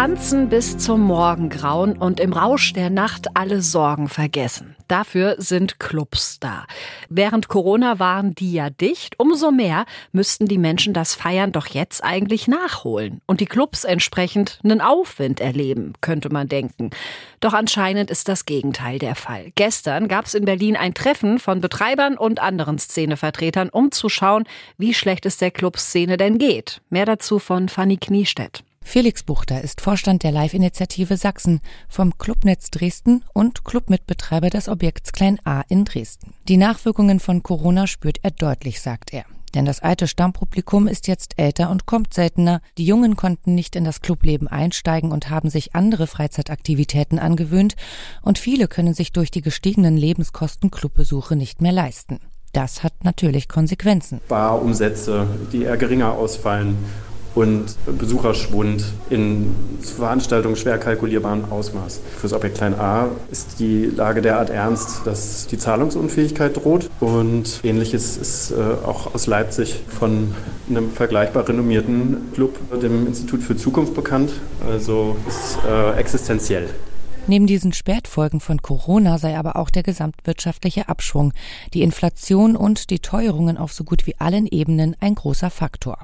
Tanzen bis zum Morgengrauen und im Rausch der Nacht alle Sorgen vergessen. Dafür sind Clubs da. Während Corona waren die ja dicht. Umso mehr müssten die Menschen das Feiern doch jetzt eigentlich nachholen und die Clubs entsprechend einen Aufwind erleben, könnte man denken. Doch anscheinend ist das Gegenteil der Fall. Gestern gab es in Berlin ein Treffen von Betreibern und anderen Szenevertretern, um zu schauen, wie schlecht es der Clubszene denn geht. Mehr dazu von Fanny Kniestedt. Felix Buchter ist Vorstand der Live-Initiative Sachsen vom Clubnetz Dresden und Clubmitbetreiber des Objekts Klein A in Dresden. Die Nachwirkungen von Corona spürt er deutlich, sagt er. Denn das alte Stammpublikum ist jetzt älter und kommt seltener. Die Jungen konnten nicht in das Clubleben einsteigen und haben sich andere Freizeitaktivitäten angewöhnt. Und viele können sich durch die gestiegenen Lebenskosten Clubbesuche nicht mehr leisten. Das hat natürlich Konsequenzen. Barumsätze, die eher geringer ausfallen und Besucherschwund in Veranstaltungen schwer kalkulierbarem Ausmaß. Für das Objekt Klein A ist die Lage derart ernst, dass die Zahlungsunfähigkeit droht. Und ähnliches ist äh, auch aus Leipzig von einem vergleichbar renommierten Club, dem Institut für Zukunft, bekannt. Also ist äh, existenziell. Neben diesen Spätfolgen von Corona sei aber auch der gesamtwirtschaftliche Abschwung, die Inflation und die Teuerungen auf so gut wie allen Ebenen ein großer Faktor.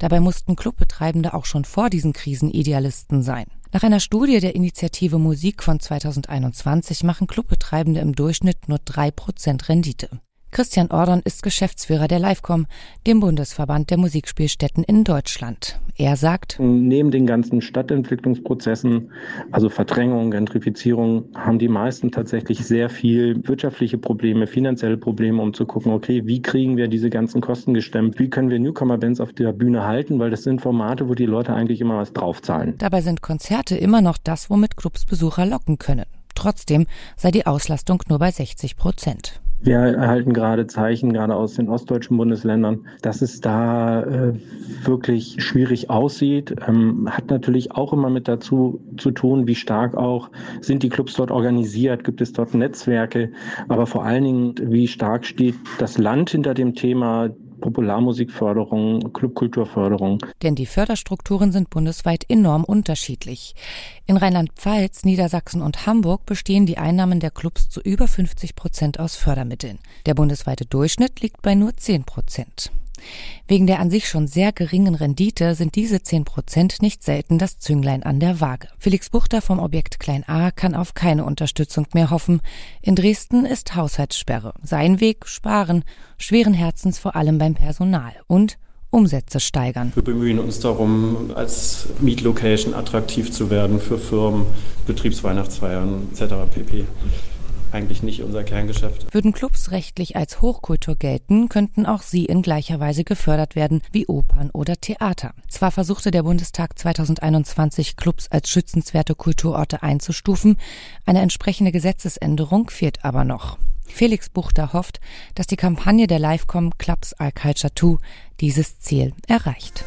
Dabei mussten Clubbetreibende auch schon vor diesen Krisen Idealisten sein. Nach einer Studie der Initiative Musik von 2021 machen Clubbetreibende im Durchschnitt nur drei Prozent Rendite. Christian Ordon ist Geschäftsführer der Livecom, dem Bundesverband der Musikspielstätten in Deutschland. Er sagt, neben den ganzen Stadtentwicklungsprozessen, also Verdrängung, Gentrifizierung, haben die meisten tatsächlich sehr viel wirtschaftliche Probleme, finanzielle Probleme, um zu gucken, okay, wie kriegen wir diese ganzen Kosten gestemmt? Wie können wir Newcomer-Bands auf der Bühne halten? Weil das sind Formate, wo die Leute eigentlich immer was draufzahlen. Dabei sind Konzerte immer noch das, womit Clubs Besucher locken können. Trotzdem sei die Auslastung nur bei 60 Prozent. Wir erhalten gerade Zeichen, gerade aus den ostdeutschen Bundesländern, dass es da äh, wirklich schwierig aussieht. Ähm, hat natürlich auch immer mit dazu zu tun, wie stark auch sind die Clubs dort organisiert, gibt es dort Netzwerke, aber vor allen Dingen, wie stark steht das Land hinter dem Thema, Popularmusikförderung, Clubkulturförderung. Denn die Förderstrukturen sind bundesweit enorm unterschiedlich. In Rheinland-Pfalz, Niedersachsen und Hamburg bestehen die Einnahmen der Clubs zu über 50 Prozent aus Fördermitteln. Der bundesweite Durchschnitt liegt bei nur 10 Prozent. Wegen der an sich schon sehr geringen Rendite sind diese 10 Prozent nicht selten das Zünglein an der Waage. Felix Buchter vom Objekt Klein A kann auf keine Unterstützung mehr hoffen. In Dresden ist Haushaltssperre. Sein Weg sparen, schweren Herzens vor allem beim Personal und Umsätze steigern. Wir bemühen uns darum, als Mietlocation attraktiv zu werden für Firmen, Betriebsweihnachtsfeiern etc. pp eigentlich nicht unser Kerngeschäft. Würden Clubs rechtlich als Hochkultur gelten, könnten auch sie in gleicher Weise gefördert werden wie Opern oder Theater. Zwar versuchte der Bundestag 2021 Clubs als schützenswerte Kulturorte einzustufen, eine entsprechende Gesetzesänderung fehlt aber noch. Felix Buchter hofft, dass die Kampagne der Livecom Clubs Culture 2 dieses Ziel erreicht.